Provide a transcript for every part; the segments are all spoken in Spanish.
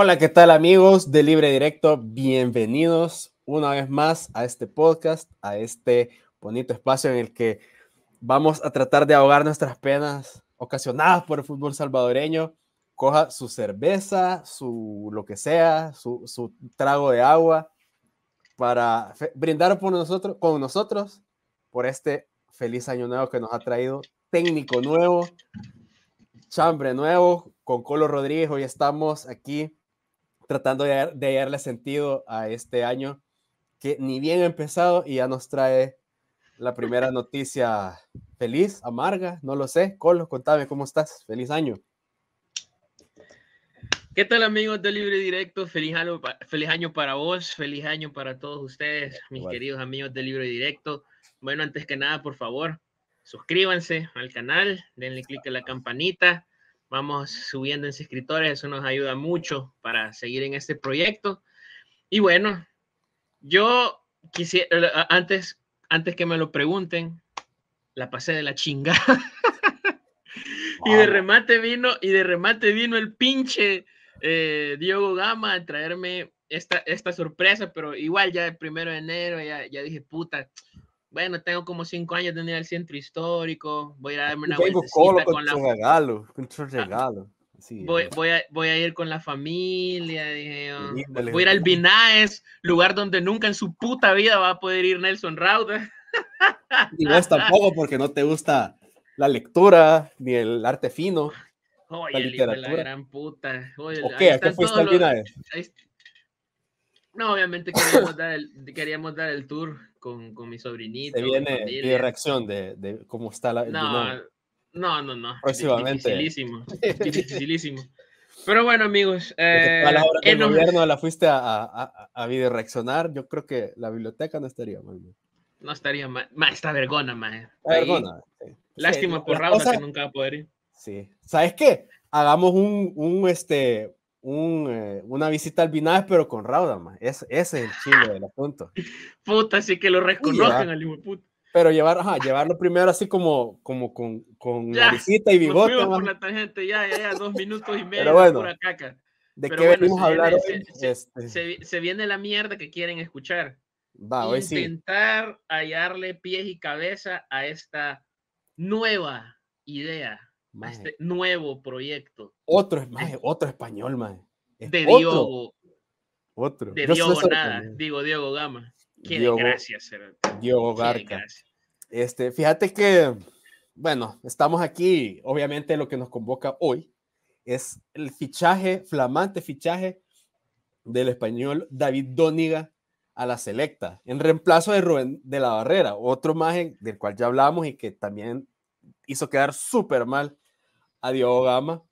Hola, ¿qué tal amigos de Libre Directo? Bienvenidos una vez más a este podcast, a este bonito espacio en el que vamos a tratar de ahogar nuestras penas ocasionadas por el fútbol salvadoreño. Coja su cerveza, su lo que sea, su, trago de agua para brindar por nosotros, con nosotros por este feliz año nuevo que nos ha traído técnico nuevo, chambre nuevo, con Colo Rodríguez. Hoy estamos aquí tratando de, de darle sentido a este año que ni bien ha empezado y ya nos trae la primera noticia feliz, amarga, no lo sé. Colo, contame cómo estás. Feliz año. ¿Qué tal amigos de Libre Directo? Feliz año, feliz año para vos, feliz año para todos ustedes, mis queridos amigos de Libre Directo. Bueno, antes que nada, por favor, suscríbanse al canal, denle clic a la campanita, Vamos subiendo en suscriptores, eso nos ayuda mucho para seguir en este proyecto. Y bueno, yo quisiera, antes, antes que me lo pregunten, la pasé de la chingada. y de remate vino, y de remate vino el pinche eh, Diego Gama a traerme esta, esta sorpresa, pero igual ya el primero de enero ya, ya dije, puta, bueno, tengo como cinco años de ir al centro histórico, voy a darme una vuelta con, la... regalo, con ah, regalo. voy, voy, a, voy, a, ir con la familia, voy a ir al Binaes, lugar donde nunca en su puta vida va a poder ir Nelson Rauda. Y no es tampoco porque no te gusta la lectura ni el arte fino. Oye, la literatura. la gran puta. Oye. ¿A qué fuiste al Binaes? No, obviamente queríamos dar el, queríamos dar el tour con, con mi sobrinito. Se viene de reacción de, de, cómo está la. No, no, no, no. Próximamente. Dificilísimo. dificilísimo. Pero bueno, amigos. Eh, del gobierno la fuiste a, a, a, video reaccionar, yo creo que la biblioteca no estaría mal. No estaría mal. Ma, está vergona, ma. Vergona. Lástima por Raúl que nunca va a poder ir. Sí. ¿Sabes qué? Hagamos un, un, este, un, eh, una visita al Binaes, pero con Rauda, Es, ese es el chile del asunto. Puta, así que lo reconocen al hijo puta. Pero llevar, ajá, llevarlo primero así como, como con, con la visita y bigote. por la tangente, ya, ya, ya, dos minutos y medio pero bueno, pura caca. ¿De qué venimos a hablar hoy? Se, este... se, se, viene la mierda que quieren escuchar. Va, hoy Intentar sí. hallarle pies y cabeza a esta nueva idea este nuevo proyecto. Otro, maje, otro español, más de Diogo. Otro. De Diogo nada, digo Diogo Gama. Qué Diogo, Diogo Garca. Este, fíjate que, bueno, estamos aquí, obviamente lo que nos convoca hoy es el fichaje, flamante fichaje del español David Dóniga a la selecta, en reemplazo de Rubén de la Barrera, otro imagen del cual ya hablamos y que también hizo quedar súper mal a Diogo Gama.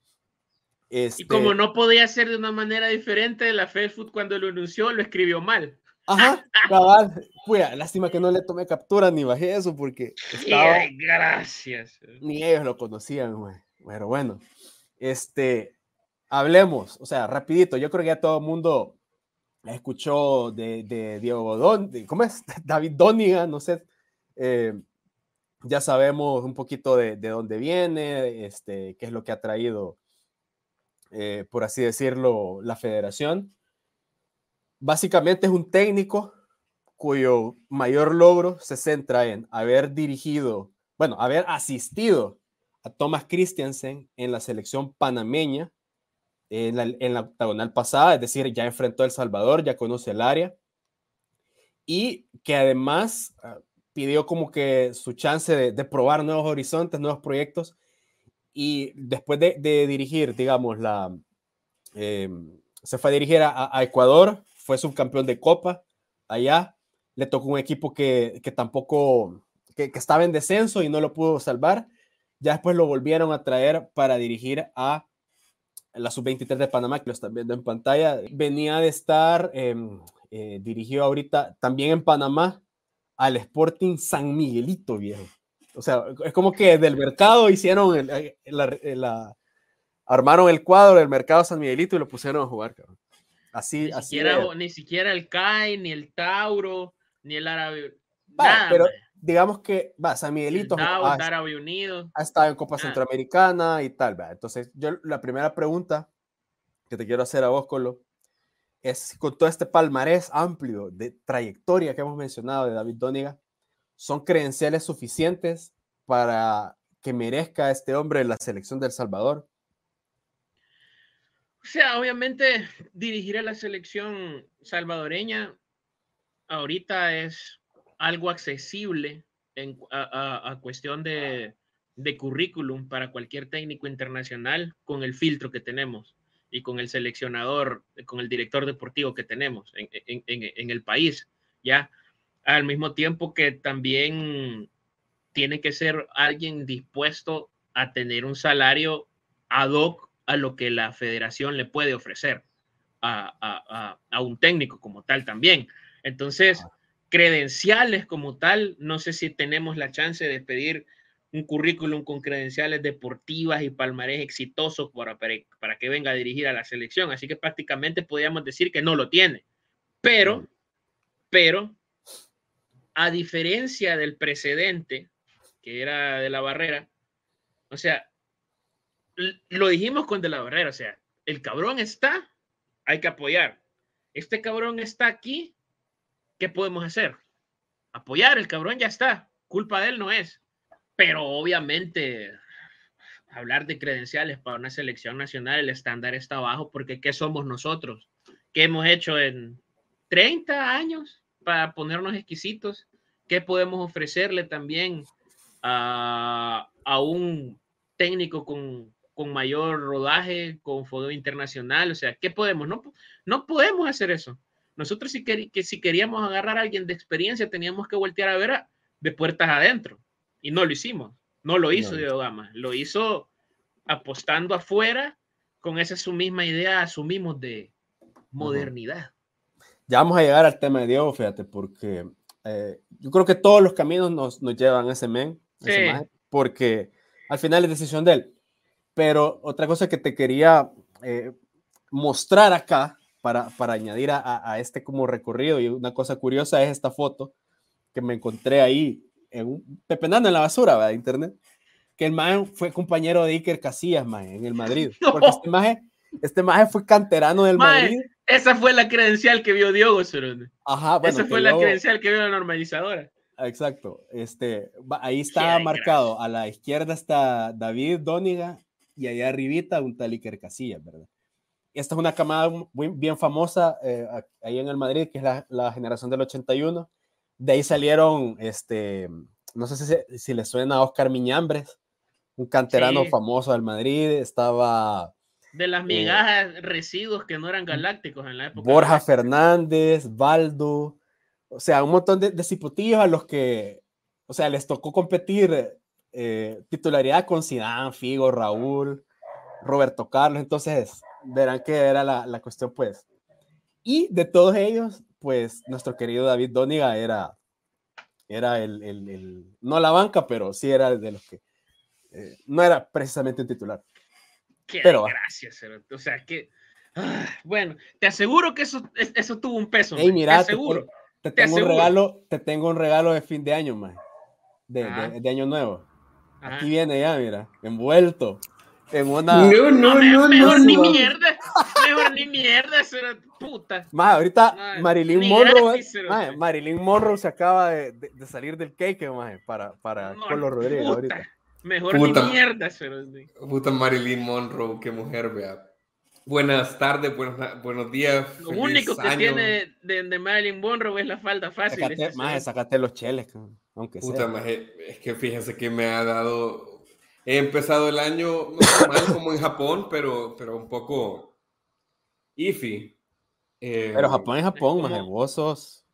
Este... Y como no podía ser de una manera diferente, la Facebook cuando lo anunció lo escribió mal. Ajá, cabal. Pues, lástima que no le tomé captura ni bajé eso porque estaba... gracias. Ni ellos lo conocían, güey. Pero bueno, este, hablemos, o sea, rapidito, yo creo que ya todo el mundo escuchó de, de Diego Don, ¿cómo es? David Doniga, no sé, eh, ya sabemos un poquito de, de, dónde viene, este, qué es lo que ha traído, eh, por así decirlo, la federación. Básicamente es un técnico cuyo mayor logro se centra en haber dirigido, bueno, haber asistido a Thomas Christiansen en la selección panameña en la, en la octagonal pasada, es decir, ya enfrentó a El Salvador, ya conoce el área, y que además ah, pidió como que su chance de, de, probar nuevos horizontes, nuevos proyectos. Y después de, de dirigir, digamos, la, eh, se fue a dirigir a, a, Ecuador, fue subcampeón de Copa allá. Le tocó un equipo que, que tampoco, que, que, estaba en descenso y no lo pudo salvar. Ya después lo volvieron a traer para dirigir a la sub-23 de Panamá, que lo están viendo en pantalla. Venía de estar, eh, eh, dirigió ahorita también en Panamá, al Sporting San Miguelito, viejo. O sea, es como que del mercado hicieron el, eh, la, la, armaron el cuadro del mercado San Miguelito y lo pusieron a jugar, cabrón. Así, ni así siquiera, ni siquiera el CAI, ni el Tauro, ni el Árabe. Pero man. digamos que va, San Miguelito Tauro, ha, Árabe Unido. ha estado en Copa. Centroamericana y tal, va. Entonces, yo la primera pregunta que te quiero hacer a vos, Colo, es con todo este palmarés amplio de trayectoria que hemos mencionado de David Doniga, ¿son credenciales suficientes para que merezca este hombre la selección del Salvador? O sea, obviamente dirigir a la selección salvadoreña ahorita es algo accesible en, a, cuestión de, de currículum para cualquier técnico internacional con el filtro que tenemos y con el seleccionador, con el director deportivo que tenemos en, en, en, el país, ¿ya? Al mismo tiempo que también tiene que ser alguien dispuesto a tener un salario ad hoc a lo que la federación le puede ofrecer a, a, a un técnico como tal también. Entonces, credenciales como tal, no sé si tenemos la chance de pedir un currículum con credenciales deportivas y palmarés exitosos para, para, que venga a dirigir a la selección. Así que prácticamente podríamos decir que no lo tiene. Pero, pero, a diferencia del precedente, que era de la barrera, o sea, lo dijimos con de la barrera, o sea, el cabrón está, hay que apoyar. Este cabrón está aquí, ¿qué podemos hacer? Apoyar, el cabrón ya está, culpa de él no es. Pero obviamente hablar de credenciales para una selección nacional, el estándar está bajo porque ¿qué somos nosotros? ¿Qué hemos hecho en 30 años para ponernos exquisitos? ¿Qué podemos ofrecerle también a, a un técnico con, con, mayor rodaje, con fútbol internacional? O sea, ¿qué podemos? No, no podemos hacer eso. Nosotros si, que, si queríamos agarrar a alguien de experiencia teníamos que voltear a ver de puertas adentro y no lo hicimos. No lo hizo Diego Gama, lo hizo apostando afuera con esa su misma idea, asumimos de modernidad. Ya vamos a llegar al tema de Diego, fíjate, porque eh, yo creo que todos los caminos nos, nos llevan a ese men, porque al final es decisión de él. Pero otra cosa que te quería eh, mostrar acá para, para añadir a, a, este como recorrido y una cosa curiosa es esta foto que me encontré ahí en un, pepenando en la basura, ¿verdad? Internet, que el man fue compañero de Iker Casillas, man, en el Madrid. Porque este man, este man fue canterano del Madrid. Esa fue la credencial que vio Diogo, Ajá, bueno, Esa fue la credencial que vio la normalizadora. Exacto. Este, ahí está marcado. A la izquierda está David Dóniga y allá arribita un tal Iker Casillas, ¿verdad? Esta es una camada muy bien famosa eh, ahí en el Madrid, que es la, la generación del 81 de ahí salieron, este, no sé si, si le suena a Oscar Miñambres, un canterano famoso del Madrid, estaba... De las eh, migajas residuos que no eran galácticos en la época. Borja Fernández, Baldo, o sea, un montón de, de cipotillos a los que, o sea, les tocó competir eh, titularidad con Zidane, Figo, Raúl, Roberto Carlos, entonces verán que era la, la cuestión, pues. Y de todos ellos, pues nuestro querido David Doniga era, era el, el, no la banca, pero sí era de los que eh, no era precisamente un titular. Qué pero, gracias, o sea que ah, bueno, te aseguro que eso, eso tuvo un peso. Hey, mira, te aseguro. Te, tengo un regalo, te tengo un regalo de fin de año, man. De, de, de, año nuevo. Aquí viene ya, mira, envuelto en una. No, no, no, mejor ni mierda. Mejor ni mierda, será puta. Más, ahorita Marilyn Monroe. Marilyn Monroe se acaba de, de, salir del cake, para, para no, Carlos Rodríguez ahorita. Mejor puta, ni mierda. Puta Marilyn Monroe, qué mujer, vea. Buenas tardes, buenos, buenos días. Lo único que tiene de, de, Marilyn Monroe es la falda fácil. Sácate, maje, sácate los cheles, aunque puta, sea. Maje, es que fíjense que me ha dado He empezado el año no mal como en Japón, pero, pero un poco iffy. Eh, pero Japón es Japón, más hermosos.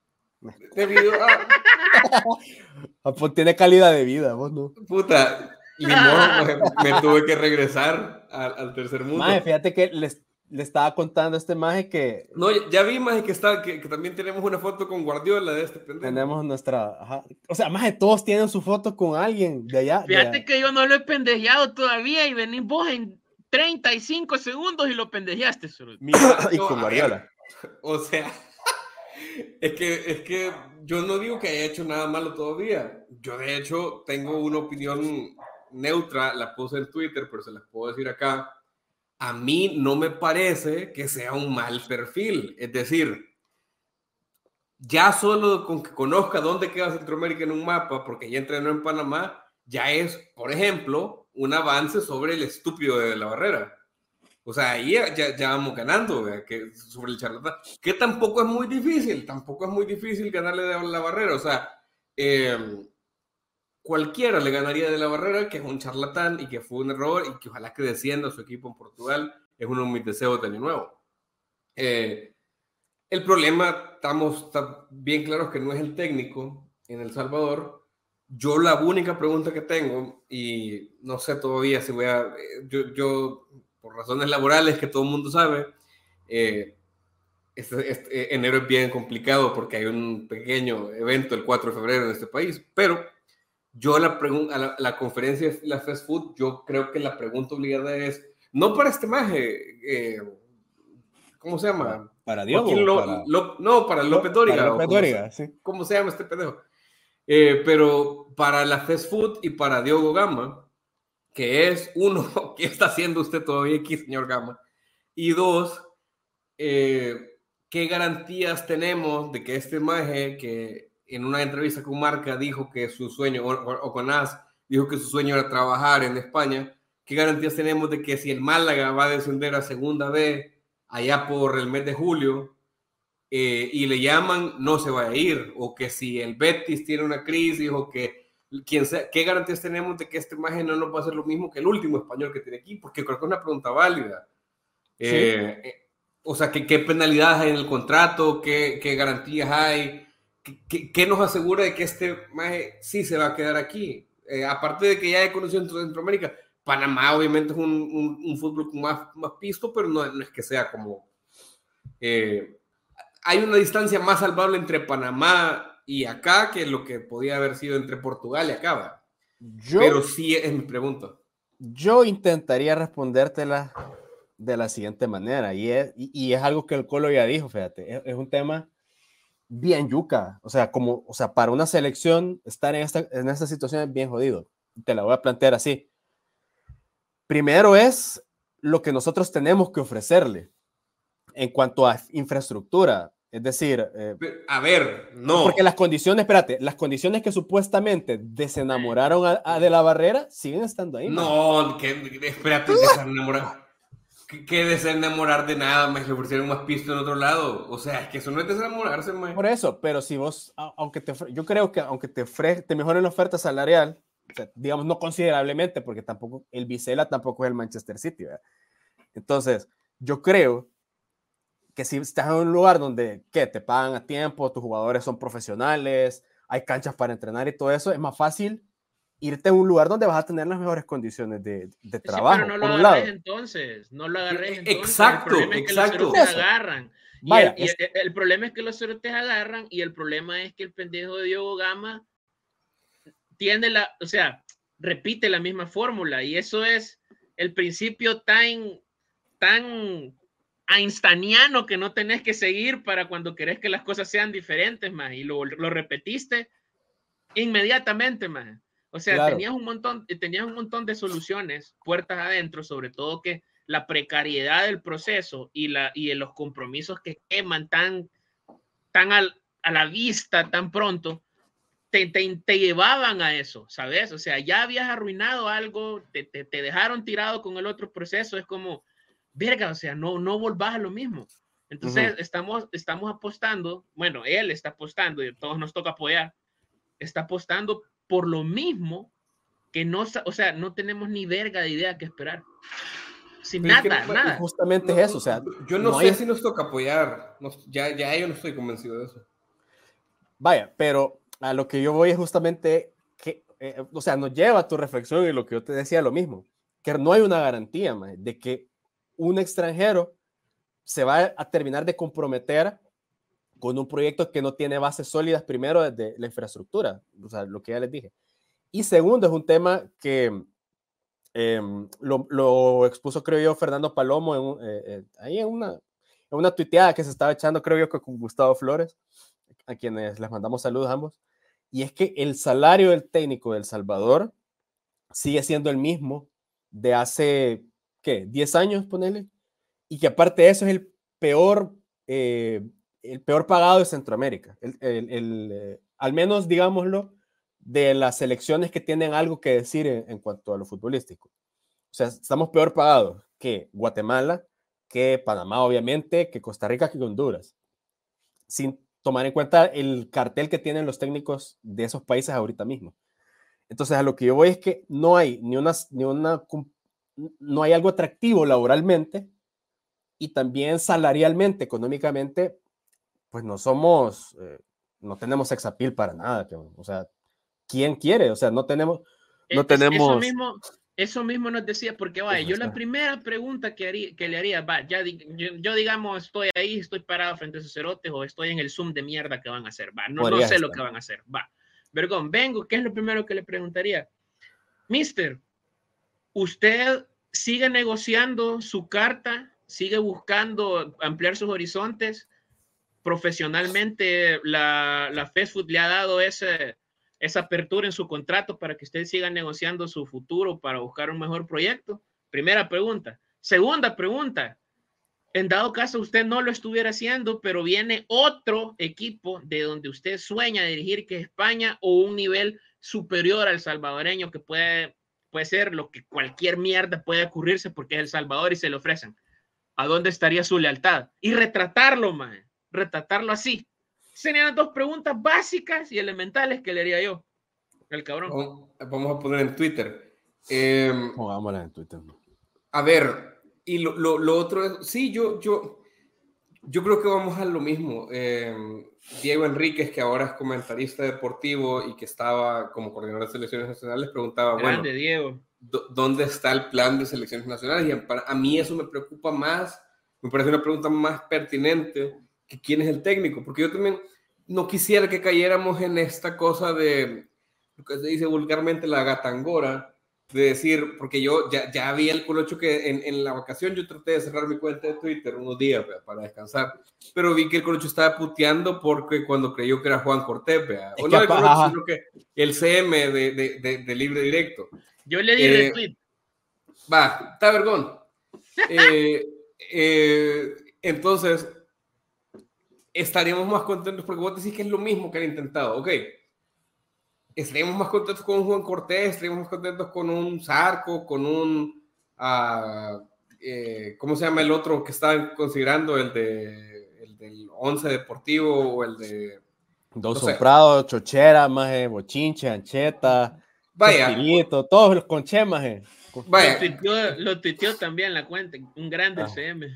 Debido a... Japón tiene calidad de vida, vos no. Puta, limón, me, tuve que regresar al, al tercer mundo. Maje, fíjate que les, le estaba contando a este maje que. No, ya vi, maje, que, está, que, que, también tenemos una foto con Guardiola de este pendejo. Tenemos nuestra. Ajá. O sea, maje, todos tienen su foto con alguien de allá. Fíjate que yo no lo he pendejeado todavía y venís vos en 35 segundos y lo pendejeaste. Solo. Mira, y con Guardiola. O sea, es que, es que yo no digo que haya hecho nada malo todavía. Yo, de hecho, tengo una opinión neutra, la puse en Twitter, pero se las puedo decir acá a mí no me parece que sea un mal perfil. Es decir, ya solo con que conozca dónde queda Centroamérica en un mapa, porque ya entrenó en Panamá, ya es, por ejemplo, un avance sobre el estúpido de la barrera. O sea, ahí ya, vamos ganando que, sobre el charlatán. Que tampoco es muy difícil, tampoco es muy difícil ganarle de la barrera. O sea, em, cualquiera le ganaría de la barrera, que es un charlatán y que fue un error y que ojalá que descienda su equipo en Portugal. Es uno de mis deseos de nuevo. Eh, el problema, estamos bien claros que no es el técnico en El Salvador. Yo la única pregunta que tengo, y no sé todavía si voy a, yo, yo por razones laborales que todo el mundo sabe, eh, este, este, enero es bien complicado porque hay un pequeño evento el 4 de febrero en este país, pero yo la, pregunta, la, la, conferencia de la Fast Food, yo creo que la pregunta obligada es, no para este maje, eh, ¿cómo se llama? Para Diego. no, para López Dóriga. López Dóriga, sí. ¿Cómo se llama este pendejo? Eh, pero para la Fast Food y para Diego Gama, que es uno, ¿qué está haciendo usted todavía aquí, señor Gama? Y dos, eh, ¿qué garantías tenemos de que este maje que en una entrevista con Marca dijo que su sueño, o, con AS, dijo que su sueño era trabajar en España, ¿qué garantías tenemos de que si el Málaga va a descender a segunda B allá por el mes de julio eh, y le llaman, no se va a ir? O que si el Betis tiene una crisis o que ¿Quién ¿qué garantías tenemos de que esta imagen no nos va a hacer lo mismo que el último español que tiene aquí? Porque creo que es una pregunta válida. Eh, eh, o sea, ¿qué, ¿qué, penalidades hay en el contrato? ¿Qué, qué garantías hay? ¿Qué, ¿Qué, nos asegura de que este imagen sí se va a quedar aquí? Eh, aparte de que ya he conocido en Centroamérica, Panamá obviamente es un, un, un fútbol más, más pisto, pero no, no, es que sea como... hay una distancia más salvable entre Panamá y acá que lo que podía haber sido entre Portugal y acá. Yo, Pero sí es mi pregunta. Yo intentaría respondértela de la siguiente manera, y es, y, es algo que el Colo ya dijo, fíjate, es, un tema bien yuca, o sea, como, o sea, para una selección estar en esta, en esta situación es bien jodido. Te la voy a plantear así. Primero es lo que nosotros tenemos que ofrecerle en cuanto a infraestructura, es decir, eh, a ver, no. Porque las condiciones, espérate, las condiciones que supuestamente desenamoraron a, de la barrera siguen estando ahí. No, que, espérate, desenamorar. ¿Qué desenamorar de nada? Me ofrecieron más pisto en otro lado. O sea, es que eso no es desenamorarse, man. Por eso, pero si vos, aunque te, yo creo que aunque te, te mejoren la oferta salarial, digamos no considerablemente, porque tampoco el Vicela tampoco es el Manchester City, ¿verdad? Entonces, yo creo que si estás en un lugar donde ¿qué? te pagan a tiempo, tus jugadores son profesionales, hay canchas para entrenar y todo eso, es más fácil irte a un lugar donde vas a tener las mejores condiciones de, de trabajo. pero no lo agarres entonces, no lo agarres entonces. Exacto, el exacto. Es que los agarran. Y, el, y el, problema es que los cerotes agarran y el problema es que el pendejo de Diego Gama tiene la, o sea, repite la misma fórmula y eso es el principio tan, tan einsteiniano que no tenés que seguir para cuando querés que las cosas sean diferentes, más y lo, lo repetiste inmediatamente, más. O sea, tenías un montón, tenías un montón de soluciones puertas adentro, sobre todo que la precariedad del proceso y, la, y los compromisos que queman tan, tan a la vista tan pronto, te, te, llevaban a eso, ¿sabes? O sea, ya habías arruinado algo, te, te, te dejaron tirado con el otro proceso, es como, verga, o sea, no, no volvás a lo mismo. Entonces, estamos, estamos apostando, bueno, él está apostando y todos nos toca apoyar, está apostando por lo mismo que no, o sea, no tenemos ni verga de idea que esperar. Sin nada, nada. Justamente es eso, o sea. Yo no, sé si nos toca apoyar, ya, ya yo no estoy convencido de eso. Vaya, pero a lo que yo voy es justamente que, eh, o sea, nos lleva a tu reflexión y lo que yo te decía lo mismo, que no hay una garantía de que un extranjero se va a terminar de comprometer con un proyecto que no tiene bases sólidas, primero desde la infraestructura, o sea, lo que ya les dije. Y segundo, es un tema que em, lo, expuso, creo yo, Fernando Palomo eh, eh, ahí en una, en una tuiteada que se estaba echando, creo yo, con Gustavo Flores, a quienes les mandamos saludos a ambos. Y es que el salario del técnico del Salvador sigue siendo el mismo de hace ¿qué? 10 años, ponele. Y que aparte de eso es el peor, eh, el peor pagado de Centroamérica. El, el, al menos, digámoslo, de las selecciones que tienen algo que decir en, cuanto a lo futbolístico. O sea, estamos peor pagados que Guatemala, que Panamá, obviamente, que Costa Rica, que Honduras. Sin tomar en cuenta el cartel que tienen los técnicos de esos países ahorita mismo. Entonces, a lo que yo voy es que no hay ni una, ni una, no hay algo atractivo laboralmente y también salarialmente, económicamente, pues no somos, eh, no tenemos sexapil para nada. O sea, ¿quién quiere? O sea, no tenemos, no tenemos... Eso mismo, eso mismo nos decía, porque vaya, yo la primera pregunta que, haría, que le haría, va, ya yo, digamos, estoy ahí, estoy parado frente a esos cerotes o estoy en el Zoom de mierda que van a hacer, va, no, no sé lo que van a hacer, va. Vergón, vengo, ¿qué es lo primero que le preguntaría? Mister, ¿usted sigue negociando su carta? ¿Sigue buscando ampliar sus horizontes? Profesionalmente, la, la Fast Food le ha dado ese, esa apertura en su contrato para que usted siga negociando su futuro para buscar un mejor proyecto? Primera pregunta. Segunda pregunta. En dado caso usted no lo estuviera haciendo, pero viene otro equipo de donde usted sueña dirigir, que es España, o un nivel superior al salvadoreño, que puede, puede ser lo que cualquier mierda puede ocurrirse porque es El Salvador y se le ofrecen. ¿A dónde estaría su lealtad? Y retratarlo, man. Retratarlo así. Serían dos preguntas básicas y elementales que le haría yo. El cabrón. Vamos a poner en Twitter. Eh, en Twitter. A ver, y lo, lo, otro es, sí, yo, yo, yo creo que vamos a lo mismo. Em, Diego Enríquez, que ahora es comentarista deportivo y que estaba como coordinador de selecciones nacionales, preguntaba, bueno, Diego. ¿dónde está el plan de selecciones nacionales? Y a mí eso me preocupa más, me parece una pregunta más pertinente que quién es el técnico, porque yo también no quisiera que cayéramos en esta cosa de lo que se dice vulgarmente la gatangora, de decir, porque yo ya, ya vi el colocho que en, en, la vacación yo traté de cerrar mi cuenta de Twitter unos días para descansar, pero vi que el colocho estaba puteando porque cuando creyó que era Juan Cortés, ¿vea? o no el colocho, sino que el CM de, de, de, libre directo. Yo le di eh, retweet. Va, está vergón. Eh, eh, entonces, estaríamos más contentos porque vos decís que es lo mismo que han intentado, ok estaríamos más contentos con un Juan Cortés, estaríamos más contentos con un Zarco, con un, uh, eh, ¿cómo se llama el otro que estaban considerando? El, de, el del Once Deportivo o el de... Dos no Chochera, maje, Bochinche, Ancheta, Vaya. todos los con Che, maje. Vaya. Lo tuiteó, también la cuenta, un grande ah. CM.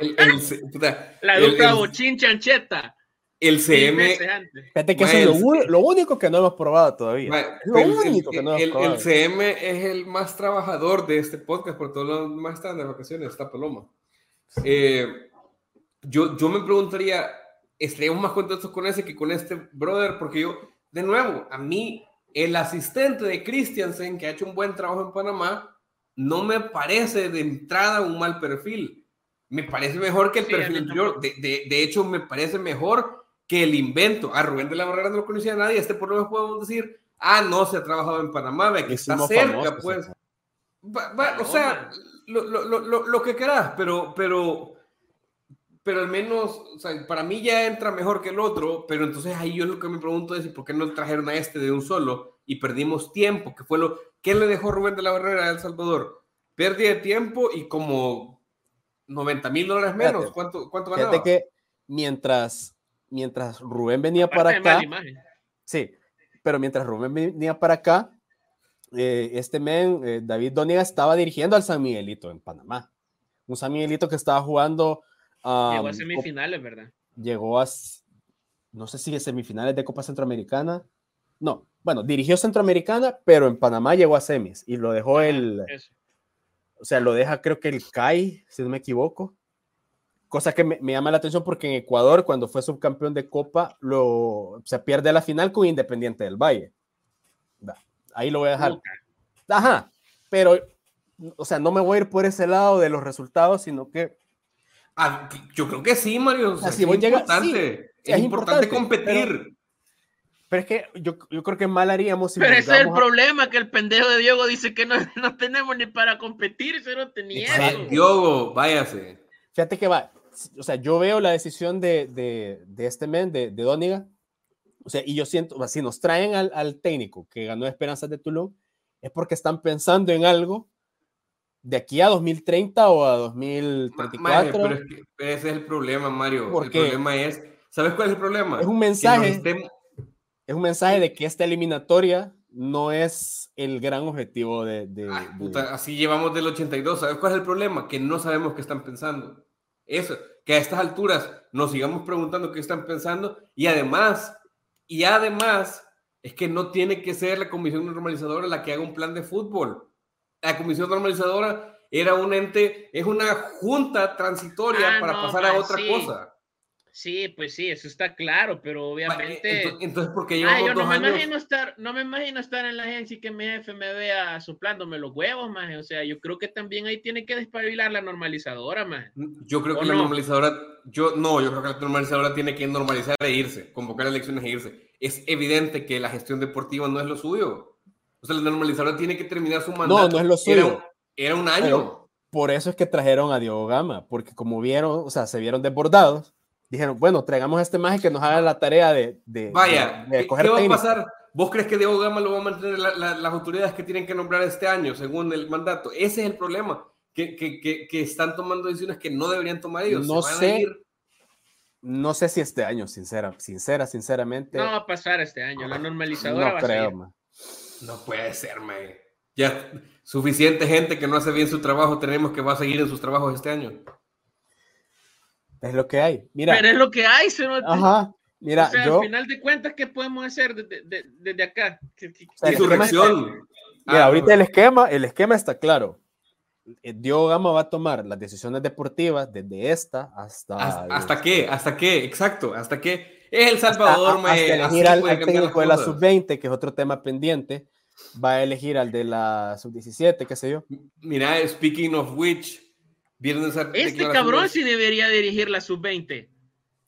El, el, la dupla Bochinche, Ancheta el CM. Fíjate que eso es lo, único que no hemos probado todavía. lo el, único que no hemos probado. El CM es el más trabajador de este podcast, por todos los más están de vacaciones, está Paloma. Eh, yo, yo me preguntaría, ¿estaríamos más contentos con ese que con este brother? Porque yo, de nuevo, a mí, el asistente de Christiansen, que ha hecho un buen trabajo en Panamá, no me parece de entrada un mal perfil. Me parece mejor que el perfil anterior. De, de, de hecho, me parece mejor que el invento. A Rubén de la Barrera no lo conocía nadie. Este por lo menos podemos decir, ah, no, se ha trabajado en Panamá, que está cerca, pues. o sea, lo, lo, lo, lo, que querás, pero, pero, pero al menos, o sea, para mí ya entra mejor que el otro, pero entonces ahí yo lo que me pregunto es, ¿por qué no trajeron a este de un solo y perdimos tiempo? Que fue lo, ¿qué le dejó Rubén de la Barrera a El Salvador? Pérdida de tiempo y como 90 mil dólares menos. ¿Cuánto, cuánto ganaba? Fíjate que mientras mientras Rubén venía para acá. Sí, pero mientras Rubén venía para acá, eh, este men, eh, David Doniga, estaba dirigiendo al San Miguelito en Panamá. Un San Miguelito que estaba jugando. Llegó a semifinales, ¿verdad? Llegó a, no sé si a semifinales de Copa Centroamericana. No, bueno, dirigió Centroamericana, pero en Panamá llegó a semis y lo dejó el. O sea, lo deja creo que el CAI, si no me equivoco cosa que me, llama la atención porque en Ecuador, cuando fue subcampeón de Copa, lo, se pierde la final con Independiente del Valle. Ahí lo voy a dejar. Ajá, pero, o sea, no me voy a ir por ese lado de los resultados, sino que... Ah, yo creo que sí, Mario. es, importante, es, importante, competir. Pero es que yo, yo creo que mal haríamos si Pero ese es el problema, que el pendejo de Diego dice que no, no tenemos ni para competir, no tenía Diego, váyase. Fíjate que va, o sea, yo veo la decisión de, de, de este men, de, de Doniga, o sea, y yo siento, si nos traen al, al, técnico que ganó Esperanzas de Tulum, es porque están pensando en algo de aquí a 2030 o a 2034. pero, es que ese es el problema, Mario. el problema es, ¿sabes cuál es el problema? Es un mensaje es un mensaje de que esta eliminatoria no es el gran objetivo de... así llevamos del 82. ¿Sabes cuál es el problema? Que no sabemos qué están pensando. Eso, que a estas alturas nos sigamos preguntando qué están pensando y además, y además, es que no tiene que ser la comisión normalizadora la que haga un plan de fútbol. La comisión normalizadora era un ente, es una junta transitoria ah, para pasar a otra cosa. Sí, pues sí, eso está claro, pero obviamente. Entonces, ¿por qué llevamos yo no me Imagino estar, no me imagino estar en la agencia y que mi jefe me vea soplándome los huevos, más. O sea, yo creo que también ahí tiene que despabilar la normalizadora, más. Yo creo que la normalizadora, yo no, yo creo que la normalizadora tiene que normalizar e irse, convocar elecciones e irse. Es evidente que la gestión deportiva no es lo suyo. O sea, la normalizadora tiene que terminar su mandato. No, no es lo suyo. Era, un año. por eso es que trajeron a Diego Gama, porque como vieron, o sea, se vieron desbordados dijeron, bueno, traigamos a este maje que nos haga la tarea de, de Vaya, ¿qué, va a pasar? ¿Vos crees que Diego Gama lo va a mantener las autoridades que tienen que nombrar este año, según el mandato? Ese es el problema, que, que, que, están tomando decisiones que no deberían tomar ellos. No sé. No sé si este año, sincera, sincera, sinceramente. No va a pasar este año, la normalizadora no va creo, a ser. No puede ser, man. Ya suficiente gente que no hace bien su trabajo tenemos que va a seguir en sus trabajos este año. Es lo que hay. Mira. Pero es lo que hay, Ajá. Mira, yo... al final de cuentas, ¿qué podemos hacer desde, desde, acá? Insurrección. Mira, ahorita el esquema, el esquema está claro. Eh, Diego Gama va a tomar las decisiones deportivas desde esta hasta. ¿Hasta, qué? ¿Hasta qué? Exacto. ¿Hasta qué? Es El Salvador, hasta, elegir al, técnico de la sub-20, que es otro tema pendiente. Va a elegir al de la sub-17, qué sé yo. Mira, speaking of which, este cabrón sí debería dirigir la sub-20.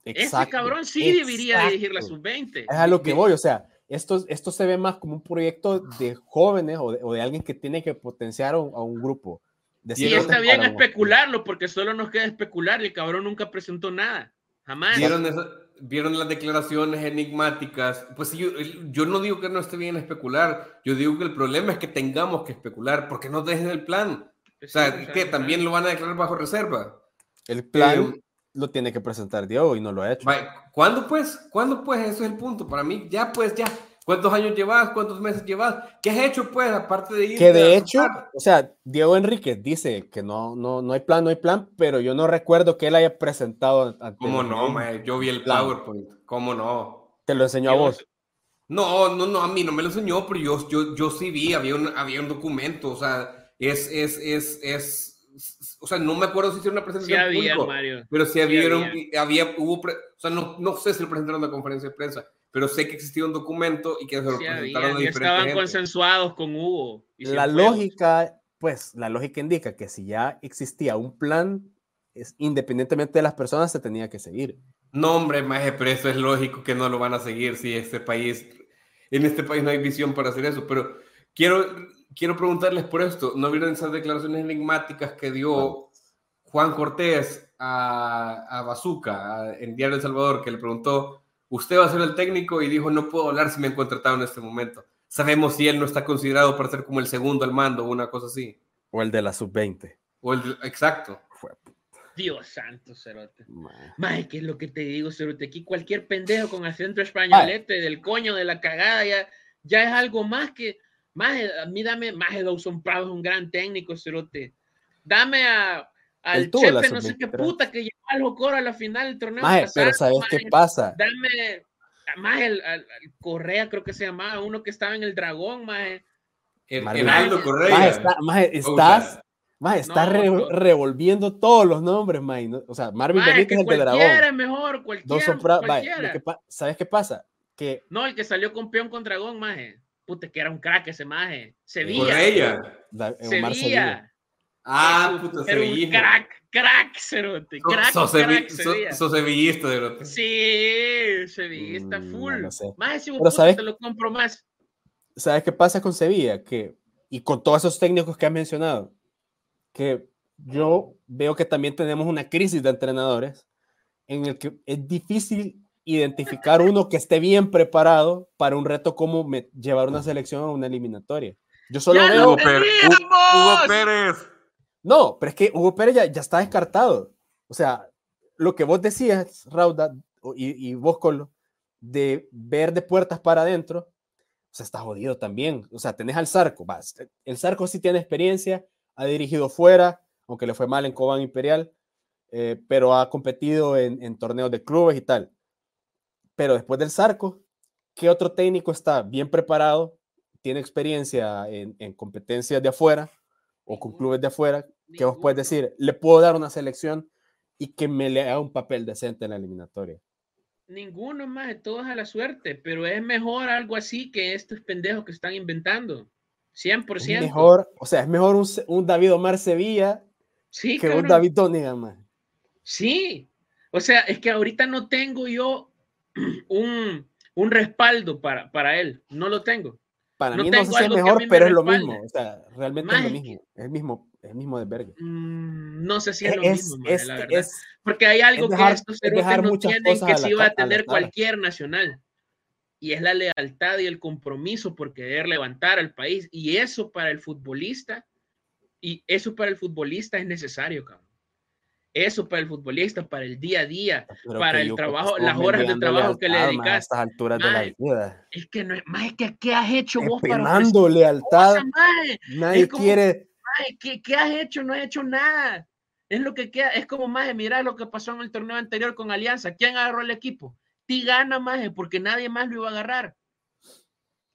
Este cabrón sí debería dirigir la sub-20. Es a lo que voy, o sea, esto, esto se ve más como un proyecto de jóvenes o de, alguien que tiene que potenciar a un, grupo. y está bien especularlo, porque solo nos queda especular y el cabrón nunca presentó nada. Jamás. ¿Vieron, ¿Vieron las declaraciones enigmáticas? Pues yo, yo no digo que no esté bien especular, yo digo que el problema es que tengamos que especular, porque no dejen el plan. O sea, que también lo van a declarar bajo reserva. El plan eh, lo tiene que presentar Diego y no lo ha hecho. ¿Cuándo pues? ¿Cuándo pues? Eso es el punto. Para mí, ya pues, ya. ¿Cuántos años llevas? ¿Cuántos meses llevas? ¿Qué has hecho pues, aparte de ir? Que de hecho, o sea, Diego Enrique dice que no, no, no hay plan, no hay plan, pero yo no recuerdo que él haya presentado. ¿Cómo no, Yo vi el PowerPoint. ¿Cómo no? Te lo enseñó a vos. No, no, no, a mí no me lo enseñó, pero yo, yo, yo sí vi, había un, había un documento, o sea, es, es, es, es, o sea, no me acuerdo si hicieron una presentación. Sí había, Mario. Pero sí, había, había, hubo, o sea, no, no sé si lo presentaron en la conferencia de prensa, pero sé que existía un documento y que se lo presentaron había, Estaban consensuados con Hugo. la lógica, pues, la lógica indica que si ya existía un plan, es, independientemente de las personas, se tenía que seguir. No, hombre, más pero eso es lógico que no lo van a seguir si este país, en este país no hay visión para hacer eso, pero quiero quiero preguntarles por esto. ¿No vieron esas declaraciones enigmáticas que dio Juan Cortés a, a Bazooka en Diario El Salvador, que le preguntó, ¿usted va a ser el técnico? Y dijo, no puedo hablar si me han contratado en este momento. Sabemos si él no está considerado para ser como el segundo al mando o una cosa así. O el de la sub-20. O el exacto. Dios santo, Cerote. Mae, ¿qué es lo que te digo, Cerote? Aquí cualquier pendejo con acento españolete del coño de la cagada ya, ya es algo más que más, a mí dame, más Dawson Prado es un gran técnico, cerote. Dame a, al Chepe, no sé qué puta, que llevó al Jocoro a la final del torneo. Maje, pero ¿sabes qué pasa? Dame más el, Correa, creo que se llamaba, uno que estaba en el Dragón, más. El, Aldo Correa. Más, estás, más, estás revolviendo todos los nombres, más. O sea, Marvin Benítez es el de Dragón. Cualquiera es mejor, cualquiera. ¿Sabes qué pasa? Que... No, el que salió campeón con Dragón, más. Puta, que era un crack ese maje. Sevilla. Correa. Sevilla. Ah, puto sevillista. Crack, crack, cerote. Crack, Sos crack, so, Sevilla. so, sevillista, cerote. Sí, sevillista Mm, full. no sé. Más ese Pero, ¿sabes? te lo compro más. ¿Sabes qué pasa con Sevilla? Que, y con todos esos técnicos que has mencionado, que yo veo que también tenemos una crisis de entrenadores en el que es difícil identificar uno que esté bien preparado para un reto como me- llevar una selección a una eliminatoria. Yo solo ¡Ya veo... lo Hugo Pérez. No, pero es que Hugo Pérez ya, está descartado. O sea, lo que vos decías, Rauda, y, y vos, Colo, de ver de puertas para adentro, o sea, está jodido también. O sea, tenés al Zarco. va, el Zarco sí tiene experiencia, ha dirigido fuera, aunque le fue mal en Cobán Imperial, eh, pero ha competido en, en torneos de clubes y tal. Pero después del Zarco, ¿qué otro técnico está bien preparado, tiene experiencia en, en competencias de afuera o con clubes de afuera? que vos puedes decir, le puedo dar una selección y que me le haga un papel decente en la eliminatoria. Ninguno más, de todos a la suerte, pero es mejor algo así que estos pendejos que están inventando. 100%. Es mejor, o sea, es mejor un, un David Omar Sevilla sí, que un cabrón. David Donigan, man. Sí, o sea, es que ahorita no tengo yo un, un respaldo para, para él, no lo tengo. Para No mí no sé si es a mejor, me pero es lo mismo. O sea, realmente Más es lo mismo. Es el mismo, es el mismo de verga. Mm, no sé si es, Es, lo mismo, maje, es- la verdad. es- Porque hay algo dejar- que estos cerotes no tienen que a sí va a tener azar. cualquier nacional. Y es la lealtad y el compromiso por querer levantar al país. Y eso para el futbolista, y eso para el futbolista es necesario, cabrón. Eso para el futbolista, para el día a día. pero para el trabajo, las horas de trabajo que le man, A dedicas. estas alturas de la vida. Es que no es más que ¿qué has hecho vos para lealtad. Nadie Es como- quiere. ¿qué, qué has hecho? No has hecho nada. Es lo que queda, es como más, mira lo que pasó en el torneo anterior con Alianza. ¿Quién agarró el equipo? Tigana, más, porque nadie más lo iba a agarrar.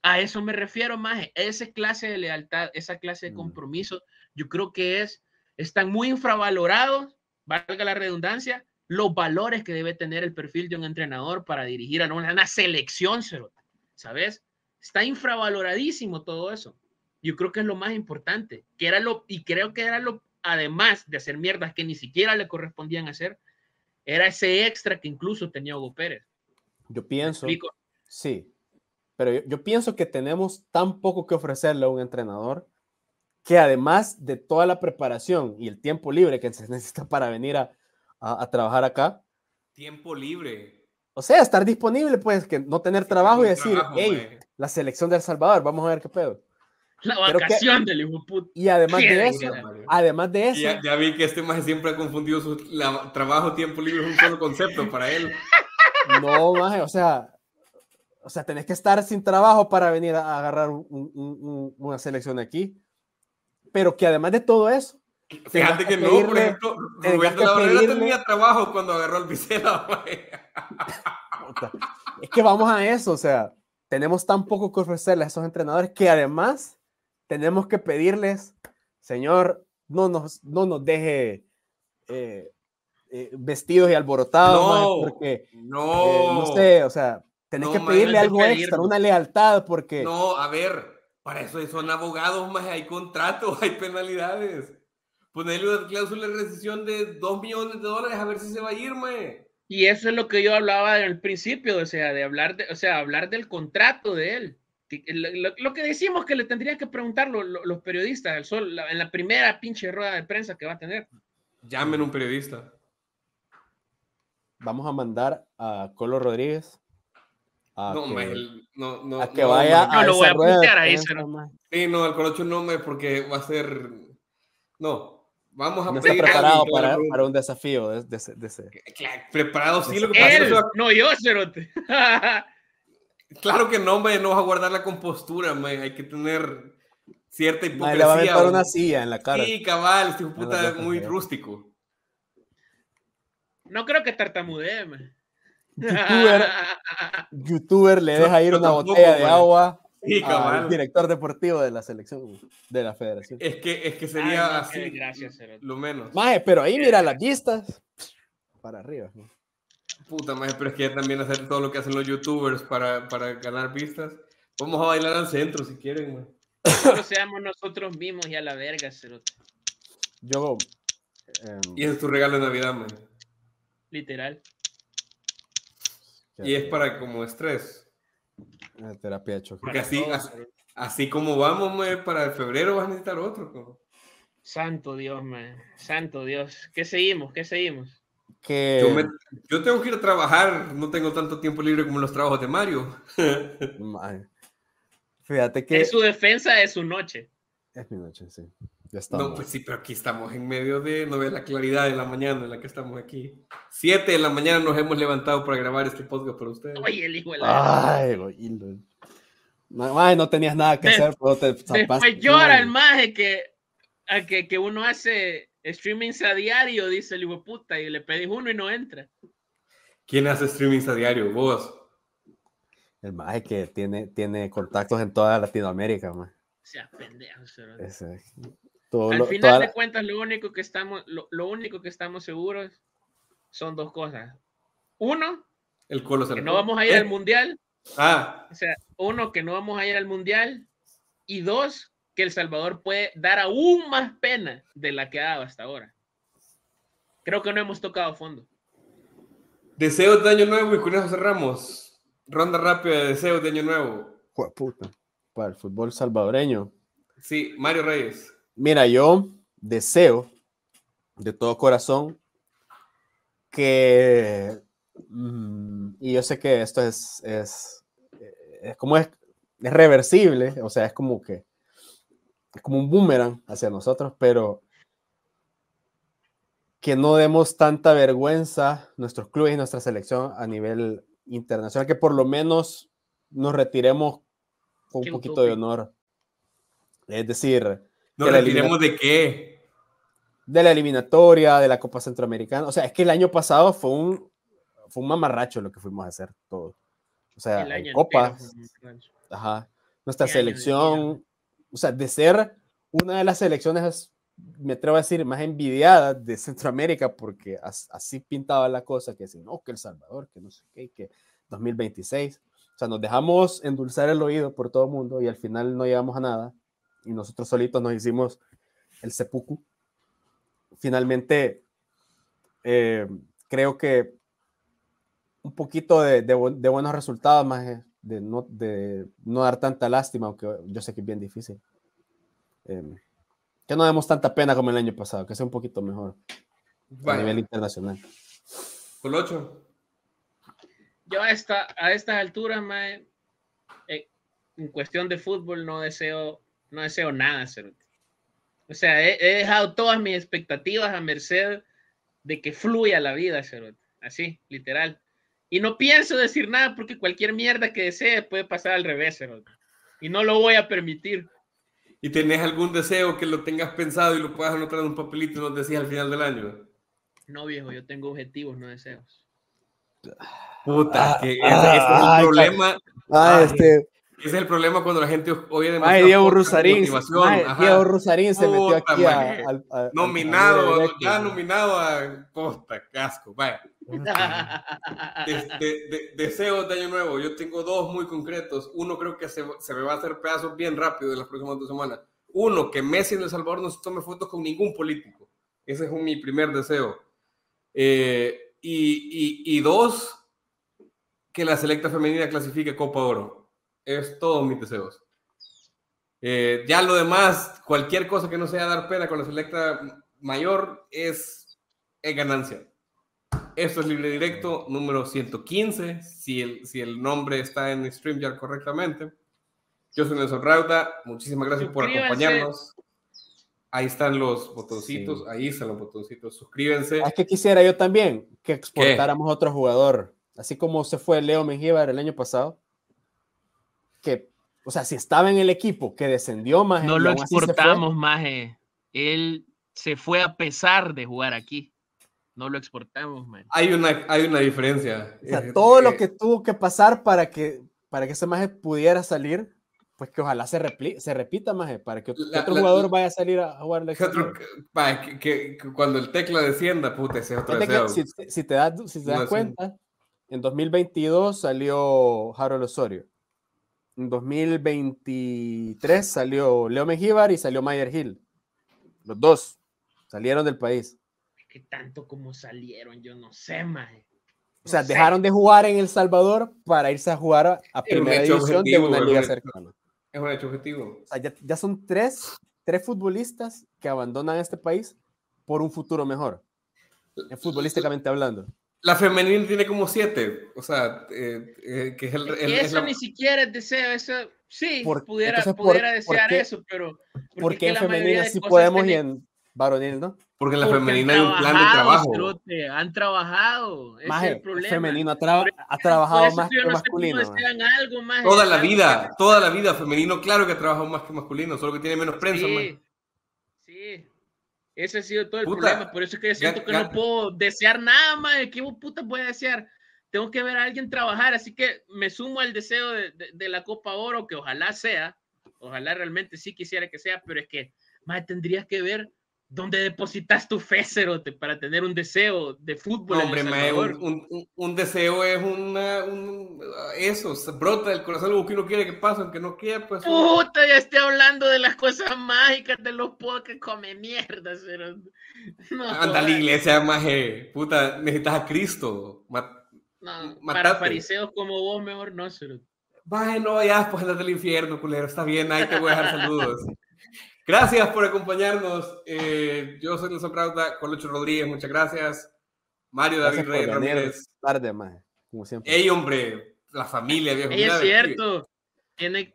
A eso me refiero, más, esa clase de lealtad, esa clase de Mm. compromiso, yo creo que es, están muy infravalorados, valga la redundancia, los valores que debe tener el perfil de un entrenador para dirigir a una, una selección, ¿sabes? Está infravaloradísimo todo eso. Yo creo que es lo más importante, que era lo, y creo que era lo, además de hacer mierdas que ni siquiera le correspondían hacer, era ese extra que incluso tenía Hugo Pérez. Yo ¿Me pienso. Sí, pero yo, yo pienso que tenemos tan poco que ofrecerle a un entrenador que además de toda la preparación y el tiempo libre que se necesita para venir a, a- a trabajar acá, Tiempo libre. o sea, estar disponible, pues, que no tener trabajo y decir, trabajo, hey, la selección de El Salvador, vamos a ver qué pedo. La Pero que- vacación del hijo de puta. Y además de eso, además de eso, Ya, ya vi que este más siempre ha confundido su la- trabajo, tiempo libre, es un solo concepto para él. no, maje, o sea, o sea, tenés que estar sin trabajo para venir a, a agarrar un- un- un- una selección aquí, pero que además de todo eso, Fíjate que que no, por pedirle- ejemplo, tengas Rubén de que la Barrera pedirle- tenía trabajo cuando agarró al Vicela. Es que vamos a eso, o sea, tenemos tan poco que ofrecerles a esos entrenadores que además tenemos que pedirles, señor, no nos, no nos deje eh, eh, vestidos y alborotados, No, porque no, eh, no sé, o sea, tenés No, que pedirle algo extra, una lealtad, porque no, a ver, para eso son abogados, más hay contratos, hay penalidades. Ponerle una cláusula de rescisión de 2 millones de dólares a ver si se va a ir, mae. Y eso es lo que yo hablaba al principio, o sea, de hablar de, o sea, hablar del contrato de él. Lo, lo- lo que decimos que le tendrían que preguntar lo- lo- los periodistas al sol la- en la primera pinche rueda de prensa que va a tener. Llamen a un periodista. vamos a mandar a Colo Rodríguez a No, que, mae, el- no, no, a que no, vaya mae. a Yo lo voy a putear ahí. Sí, no, al Colocho no, mae, porque va a ser. No, vamos a no está pedir a preparado para, para un desafío de, de de ese- Claro, preparado sí, lo que pasa es no yo, Cerote. Claro que no, mae, no vas a guardar la compostura, mae, hay que tener cierta hipocresía. le va a aventar una silla en la cara. Sí, cabal, este puta es muy rústico. No creo que tartamudee, man. Youtuber, youtuber le deja ir una botella de agua Sí, al director deportivo de la selección de la federación. Es que, es que Ay, sería qué así, Cerote. lo menos. Maje, pero ahí mira las vistas para arriba. ¿no? Puta madre, pero es que también hacer todo lo que hacen los youtubers para, para ganar vistas. Vamos a bailar al centro si quieren, mae. Solo seamos nosotros mismos y a la verga, Cerote. Yo. Y es tu regalo de Navidad, man. Literal. Y es para como estrés. terapia de choque. Porque así, así, como vamos, man, para el febrero vas a necesitar otro. Santo Dios, man. Santo Dios. ¿Qué seguimos? ¿Qué seguimos? Que... Yo, tengo que ir a trabajar. No tengo tanto tiempo libre como los trabajos de Mario. Fíjate que... Es su defensa, es su noche. Es mi noche, sí. No, pues sí, pero aquí estamos en medio de, no ves la claridad de la mañana en la que estamos aquí. Siete de la mañana nos hemos levantado para grabar este podcast para ustedes. Oye, el hijo de la... Ay, no, no tenías nada que hacer, pero te Después llora el maje que, a que, que uno hace streamings a diario, dice el hijo puta, y le pedís uno y no entra. ¿Quién hace streamings a diario? ¿Vos? El maje que tiene, tiene contactos en toda Latinoamérica, man. Sea pendejo, Al final de cuentas, lo único que estamos, lo, único que estamos seguros son dos cosas. Uno, el que no vamos a ir al ¿Eh? mundial. Ah. O sea, uno, que no vamos a ir al mundial. Y dos, que El Salvador puede dar aún más pena de la que ha dado hasta ahora. Creo que no hemos tocado fondo. Deseos de año nuevo y con eso cerramos. Ronda rápida de deseos de año nuevo. puta. Para el fútbol salvadoreño. Sí, Mario Reyes. Mira, yo deseo de todo corazón que, mm, y yo sé que esto es, es, es como es, es, reversible, o sea, es como que, es como un boomerang hacia nosotros, pero que no demos tanta vergüenza nuestros clubes y nuestra selección a nivel internacional, que por lo menos nos retiremos con un poquito de honor. Es decir, ¿Nos retiremos de qué? De la eliminatoria, de la Copa Centroamericana. O sea, es que el año pasado fue un, fue un mamarracho lo que fuimos a hacer todos. O sea, en Copa. Ajá. Nuestra selección, o sea, de ser una de las selecciones, me atrevo a decir, más envidiadas de Centroamérica, porque así pintaba la cosa, que si no, que El Salvador, que no sé qué, que 2026. O sea, nos dejamos endulzar el oído por todo el mundo y al final no llegamos a nada y nosotros solitos nos hicimos el seppuku. Finalmente, eh, creo que un poquito de, de, buenos resultados, más de no, de no dar tanta lástima, aunque yo sé que es bien difícil. Eh, que no demos tanta pena como el año pasado, que sea un poquito mejor a nivel internacional. Con ocho. Yo a, esta, a estas alturas, eh, en cuestión de fútbol, no deseo no deseo nada, O sea, he, dejado todas mis expectativas a merced de que fluya la vida, Así, literal. Y no pienso decir nada porque cualquier mierda que desee puede pasar al revés, Y no lo voy a permitir. ¿Y tenés algún deseo que lo tengas pensado y lo puedas anotar en un papelito y nos decís al final del año? No, viejo, yo tengo objetivos, no deseos. Puta, que ese, es el problema. Ah, este, ese es el problema cuando la gente oye demasiado. Diego Rusarín. Diego Rusarín se metió aquí a, Nominado, ya nominado a Costa, casco. Vaya. de, deseos de año nuevo. Yo tengo dos muy concretos. Uno creo que se, se me va a hacer pedazos bien rápido en las próximas dos semanas. Uno, que Messi en El Salvador no se tome fotos con ningún político. Ese es mi primer deseo. Eh, y, y, y dos, que la selecta femenina clasifique Copa Oro es todos mis deseos. Eh, ya lo demás, cualquier cosa que no sea dar pena con la selecta mayor es, ganancia. Esto es Libre Directo número 115, si el, si el nombre está en StreamYard correctamente. Yo soy Nelson Rauda, muchísimas gracias por acompañarnos. Ahí están los botoncitos, ahí están los botoncitos, suscríbanse. Es que quisiera yo también que exportáramos otro jugador, así como se fue Leo Mengíbar el año pasado que, o sea, si estaba en el equipo que descendió más. No lo exportamos más. Él se fue a pesar de jugar aquí. No lo exportamos, man. Hay una, hay una diferencia. O sea, eh, todo lo eh, que tuvo que pasar para que, para que ese maje pudiera salir, pues que ojalá se, se repita, maje, para que, otro jugador vaya a salir a, jugar la que, que, cuando el tecla descienda, puta, ese otro si, si, te das, si te das cuenta, en 2022 salió Harold Osorio. En 2023 salió Leo Mengíbar y salió Mayer Hill. Los dos. Salieron del país. Que tanto como salieron, yo no sé, maje. O sea, dejaron de jugar en El Salvador para irse a jugar a, primera división de una liga cercana. Es un hecho objetivo. O sea, ya, ya, son tres, tres futbolistas que abandonan este país por un futuro mejor, futbolísticamente hablando. La femenina tiene como siete, o sea, eh, eh, que es el... el eso ni siquiera es deseo, eso sí, pudiera, pudiera desear eso, pero... Porque, en femenina sí podemos y en varonil, ¿no? Porque en la femenina hay un plan de trabajo. han trabajado, ese es el problema. femenino ha, ha trabajado más que masculino. Algo más toda la vida, toda la vida femenino, claro que ha trabajado más que masculino, solo que tiene menos prensa. Sí, sí. Ese ha sido todo el problema. Por eso es que yo siento que no puedo desear nada más. ¿Qué puta voy a desear? Tengo que ver a alguien trabajar. Así que me sumo al deseo de, de, la Copa Oro, que ojalá sea. Ojalá realmente sí quisiera que sea, pero es que más tendrías que ver dónde depositas tu fe, Cerote, para tener un deseo de fútbol. hombre, un, un, un, deseo es una, un, eso, brota del corazón algo que uno quiere que pase, aunque no quiera, pues. Puta, ya estoy hablando de las cosas mágicas de los pobres que come mierda, Cerote. Anda a la iglesia, maje. Puta, necesitas a Cristo. no, para fariseos como vos, mejor no, Cerote. Vaya, no, ya, pues andate al infierno, culero. Está bien, ahí te voy a dejar saludos. Gracias por acompañarnos. Eh, yo soy Nelson Prauta, Colucho Rodríguez, muchas gracias. Mario David Reyes Ramírez. Tarde más, como siempre. Ey, hombre, la familia, viejo. Ey, es cierto. Tiene,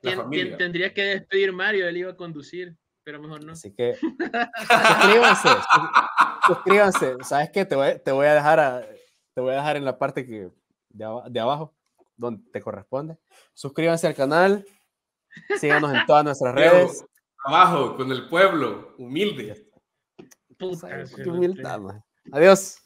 tendría que despedir Mario, él iba a conducir, pero mejor no. Así que suscríbanse, suscríbanse. ¿Sabes qué? Te voy, te voy, a dejar te voy a dejar en la parte que de, de abajo, donde te corresponde. Suscríbanse al canal, síganos en todas nuestras redes trabajo, con el pueblo, humilde. Qué humildad. Adiós.